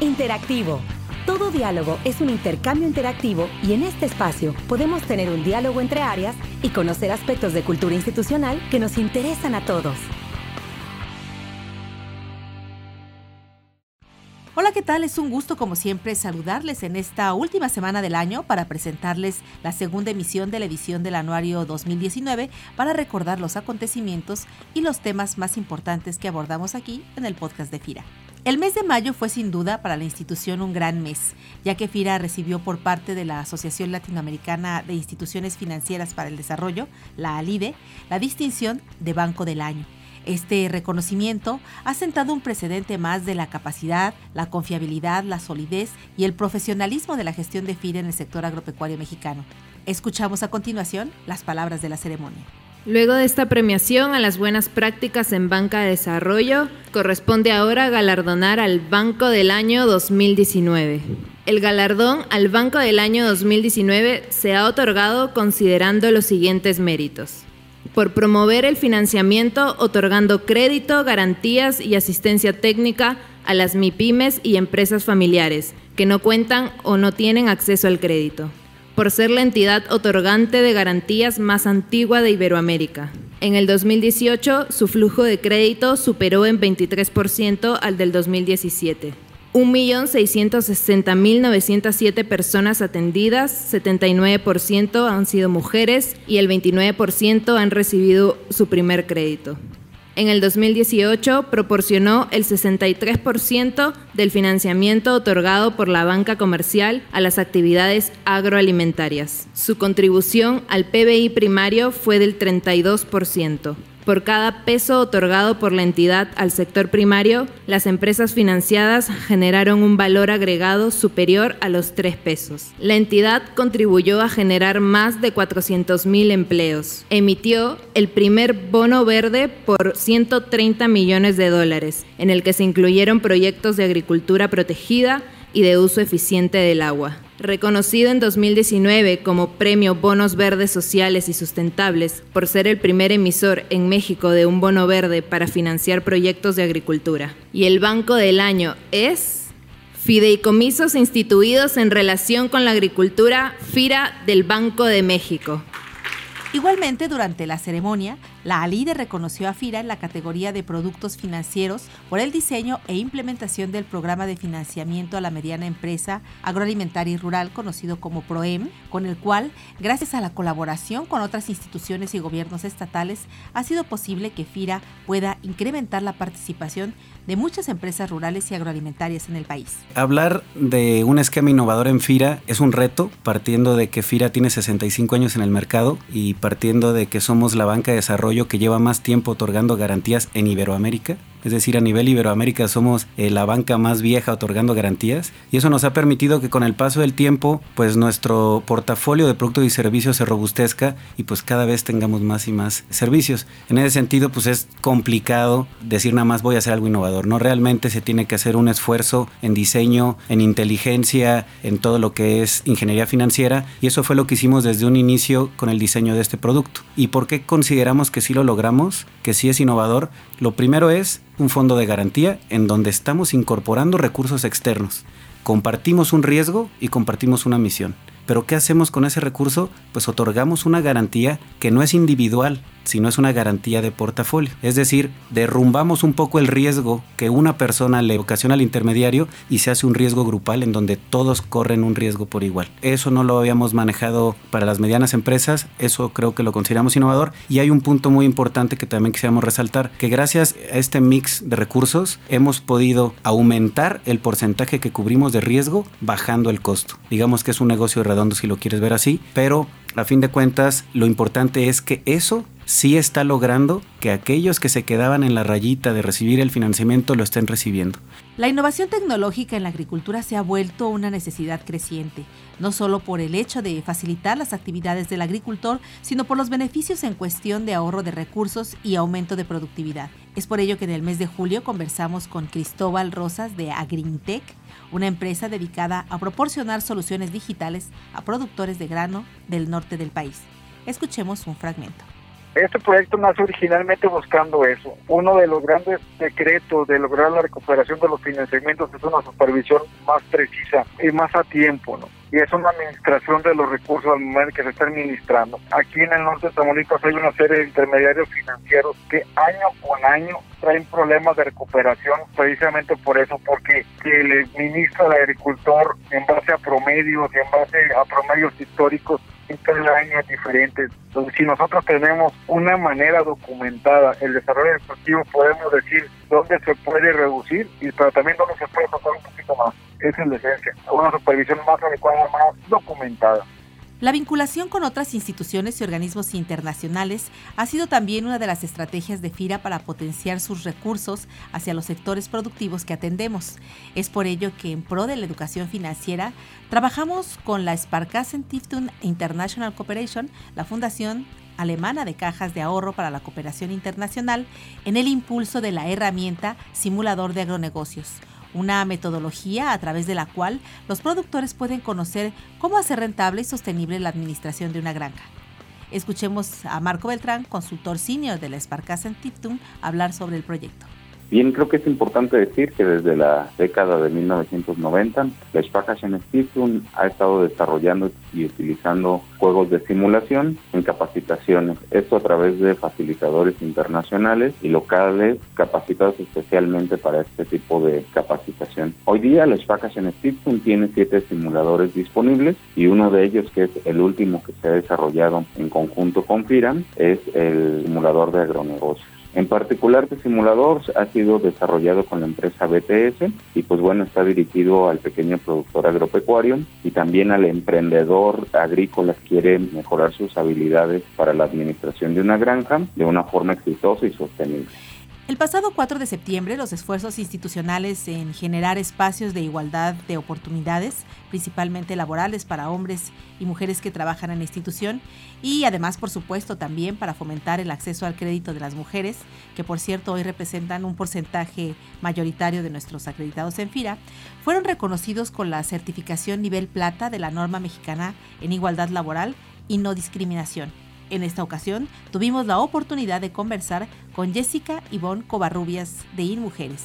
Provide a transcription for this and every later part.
Interactivo. Todo diálogo es un intercambio interactivo y en este espacio podemos tener un diálogo entre áreas y conocer aspectos de cultura institucional que nos interesan a todos. Hola, ¿qué tal? Es un gusto como siempre saludarles en esta última semana del año para presentarles la segunda emisión de la edición del anuario 2019 para recordar los acontecimientos y los temas más importantes que abordamos aquí en el podcast de FIRA. El mes de mayo fue sin duda para la institución un gran mes, ya que FIRA recibió por parte de la Asociación Latinoamericana de Instituciones Financieras para el Desarrollo, la ALIDE, la distinción de Banco del Año. Este reconocimiento ha sentado un precedente más de la capacidad, la confiabilidad, la solidez y el profesionalismo de la gestión de FIRA en el sector agropecuario mexicano. Escuchamos a continuación las palabras de la ceremonia. Luego de esta premiación a las buenas prácticas en banca de desarrollo, corresponde ahora galardonar al Banco del Año 2019. El galardón al Banco del Año 2019 se ha otorgado considerando los siguientes méritos. Por promover el financiamiento otorgando crédito, garantías y asistencia técnica a las MIPIMES y empresas familiares que no cuentan o no tienen acceso al crédito por ser la entidad otorgante de garantías más antigua de Iberoamérica. En el 2018, su flujo de crédito superó en 23% al del 2017. 1.660.907 personas atendidas, 79% han sido mujeres y el 29% han recibido su primer crédito. En el 2018 proporcionó el 63% del financiamiento otorgado por la banca comercial a las actividades agroalimentarias. Su contribución al PBI primario fue del 32%. Por cada peso otorgado por la entidad al sector primario, las empresas financiadas generaron un valor agregado superior a los tres pesos. La entidad contribuyó a generar más de 400.000 empleos. Emitió el primer bono verde por 130 millones de dólares, en el que se incluyeron proyectos de agricultura protegida y de uso eficiente del agua. Reconocido en 2019 como Premio Bonos Verdes Sociales y Sustentables por ser el primer emisor en México de un bono verde para financiar proyectos de agricultura. Y el Banco del Año es Fideicomisos instituidos en relación con la agricultura FIRA del Banco de México. Igualmente, durante la ceremonia, la ALIDE reconoció a FIRA en la categoría de productos financieros por el diseño e implementación del programa de financiamiento a la mediana empresa agroalimentaria y rural conocido como PROEM, con el cual, gracias a la colaboración con otras instituciones y gobiernos estatales, ha sido posible que FIRA pueda incrementar la participación de muchas empresas rurales y agroalimentarias en el país. Hablar de un esquema innovador en FIRA es un reto, partiendo de que FIRA tiene 65 años en el mercado y partiendo de que somos la banca de desarrollo que lleva más tiempo otorgando garantías en Iberoamérica. Es decir, a nivel Iberoamérica somos eh, la banca más vieja otorgando garantías y eso nos ha permitido que con el paso del tiempo pues nuestro portafolio de productos y servicios se robustezca y pues cada vez tengamos más y más servicios. En ese sentido pues es complicado decir nada más voy a hacer algo innovador, no realmente se tiene que hacer un esfuerzo en diseño, en inteligencia, en todo lo que es ingeniería financiera y eso fue lo que hicimos desde un inicio con el diseño de este producto. ¿Y por qué consideramos que sí lo logramos, que sí es innovador? Lo primero es un fondo de garantía en donde estamos incorporando recursos externos. Compartimos un riesgo y compartimos una misión. Pero ¿qué hacemos con ese recurso? Pues otorgamos una garantía que no es individual, sino es una garantía de portafolio. Es decir, derrumbamos un poco el riesgo que una persona le ocasiona al intermediario y se hace un riesgo grupal en donde todos corren un riesgo por igual. Eso no lo habíamos manejado para las medianas empresas, eso creo que lo consideramos innovador y hay un punto muy importante que también quisiéramos resaltar, que gracias a este mix de recursos hemos podido aumentar el porcentaje que cubrimos de riesgo bajando el costo. Digamos que es un negocio redondo si lo quieres ver así, pero a fin de cuentas lo importante es que eso sí está logrando que aquellos que se quedaban en la rayita de recibir el financiamiento lo estén recibiendo. La innovación tecnológica en la agricultura se ha vuelto una necesidad creciente, no solo por el hecho de facilitar las actividades del agricultor, sino por los beneficios en cuestión de ahorro de recursos y aumento de productividad. Es por ello que en el mes de julio conversamos con Cristóbal Rosas de Agrintec, una empresa dedicada a proporcionar soluciones digitales a productores de grano del norte del país. Escuchemos un fragmento. Este proyecto nace originalmente buscando eso. Uno de los grandes decretos de lograr la recuperación de los financiamientos es una supervisión más precisa y más a tiempo, ¿no? Y es una administración de los recursos al momento que se está administrando. Aquí en el norte de Tamaulipas hay una serie de intermediarios financieros que año con año traen problemas de recuperación precisamente por eso, porque que le ministra al agricultor en base a promedios y en base a promedios históricos cada año. Entonces, si nosotros tenemos una manera documentada el desarrollo deportivo, podemos decir dónde se puede reducir, y pero también dónde se puede tocar un poquito más. Esa es la esencia. Una supervisión más adecuada, más documentada. La vinculación con otras instituciones y organismos internacionales ha sido también una de las estrategias de FIRA para potenciar sus recursos hacia los sectores productivos que atendemos. Es por ello que en pro de la educación financiera trabajamos con la Sparkassen Stiftung International Cooperation, la fundación alemana de cajas de ahorro para la cooperación internacional, en el impulso de la herramienta Simulador de Agronegocios una metodología a través de la cual los productores pueden conocer cómo hacer rentable y sostenible la administración de una granja. Escuchemos a Marco Beltrán, consultor senior de la Sparkassen Tiptum, hablar sobre el proyecto. Bien, creo que es importante decir que desde la década de 1990, la Sparkassen Stiftung ha estado desarrollando y utilizando juegos de simulación en capacitaciones. Esto a través de facilitadores internacionales y locales capacitados especialmente para este tipo de capacitación. Hoy día la Sparkassen Stiftung tiene siete simuladores disponibles y uno de ellos, que es el último que se ha desarrollado en conjunto con FIRAM, es el simulador de agronegocios. En particular, este simulador ha sido desarrollado con la empresa BTS y pues bueno, está dirigido al pequeño productor agropecuario y también al emprendedor agrícola que quiere mejorar sus habilidades para la administración de una granja de una forma exitosa y sostenible. El pasado 4 de septiembre, los esfuerzos institucionales en generar espacios de igualdad de oportunidades, principalmente laborales para hombres y mujeres que trabajan en la institución, y además, por supuesto, también para fomentar el acceso al crédito de las mujeres, que por cierto hoy representan un porcentaje mayoritario de nuestros acreditados en FIRA, fueron reconocidos con la certificación nivel plata de la norma mexicana en igualdad laboral y no discriminación. En esta ocasión tuvimos la oportunidad de conversar con Jessica Ivonne Covarrubias de InMujeres.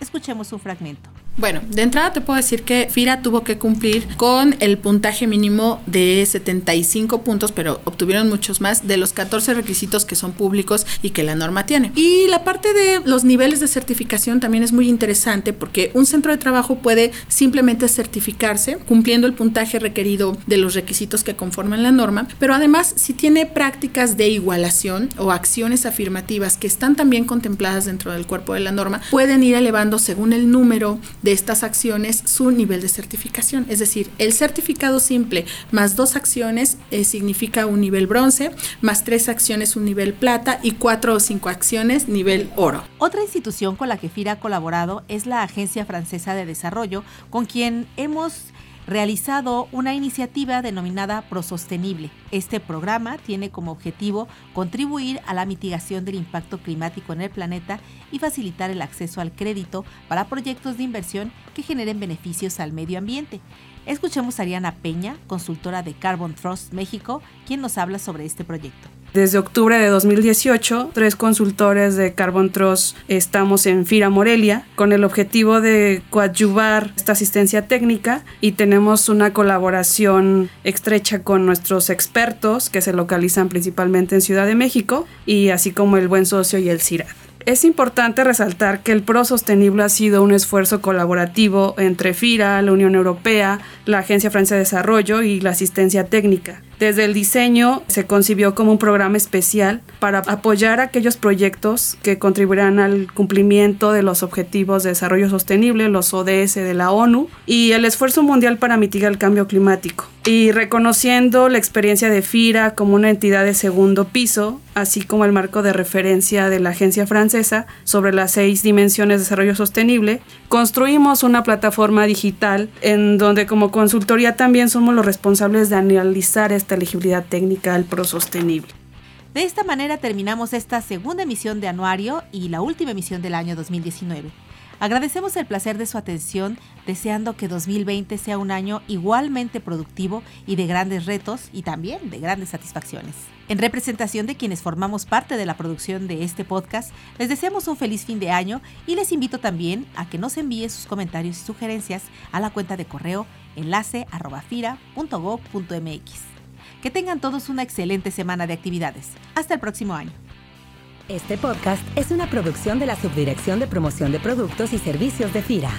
Escuchemos un fragmento. Bueno, de entrada te puedo decir que FIRA tuvo que cumplir con el puntaje mínimo de 75 puntos, pero obtuvieron muchos más de los 14 requisitos que son públicos y que la norma tiene. Y la parte de los niveles de certificación también es muy interesante porque un centro de trabajo puede simplemente certificarse cumpliendo el puntaje requerido de los requisitos que conforman la norma, pero además si tiene prácticas de igualación o acciones afirmativas que están también contempladas dentro del cuerpo de la norma, pueden ir elevando según el número de estas acciones su nivel de certificación. Es decir, el certificado simple más dos acciones eh, significa un nivel bronce, más tres acciones un nivel plata y cuatro o cinco acciones nivel oro. Otra institución con la que FIRA ha colaborado es la Agencia Francesa de Desarrollo, con quien hemos realizado una iniciativa denominada Prosostenible. Este programa tiene como objetivo contribuir a la mitigación del impacto climático en el planeta y facilitar el acceso al crédito para proyectos de inversión que generen beneficios al medio ambiente. Escuchemos a Ariana Peña, consultora de Carbon Trust México, quien nos habla sobre este proyecto. Desde octubre de 2018, tres consultores de Carbon Trust estamos en Fira Morelia con el objetivo de coadyuvar esta asistencia técnica y tenemos una colaboración estrecha con nuestros expertos que se localizan principalmente en Ciudad de México y así como el buen socio y el CIRAD. Es importante resaltar que el PRO Sostenible ha sido un esfuerzo colaborativo entre FIRA, la Unión Europea, la Agencia Francesa de Desarrollo y la asistencia técnica. Desde el diseño se concibió como un programa especial para apoyar aquellos proyectos que contribuirán al cumplimiento de los Objetivos de Desarrollo Sostenible, los ODS de la ONU, y el esfuerzo mundial para mitigar el cambio climático. Y reconociendo la experiencia de FIRA como una entidad de segundo piso, así como el marco de referencia de la agencia francesa sobre las seis dimensiones de desarrollo sostenible, construimos una plataforma digital en donde como consultoría también somos los responsables de analizar esta elegibilidad técnica al pro sostenible. De esta manera terminamos esta segunda emisión de Anuario y la última emisión del año 2019. Agradecemos el placer de su atención, deseando que 2020 sea un año igualmente productivo y de grandes retos y también de grandes satisfacciones. En representación de quienes formamos parte de la producción de este podcast, les deseamos un feliz fin de año y les invito también a que nos envíen sus comentarios y sugerencias a la cuenta de correo enlace Que tengan todos una excelente semana de actividades. Hasta el próximo año. Este podcast es una producción de la Subdirección de Promoción de Productos y Servicios de FIRA.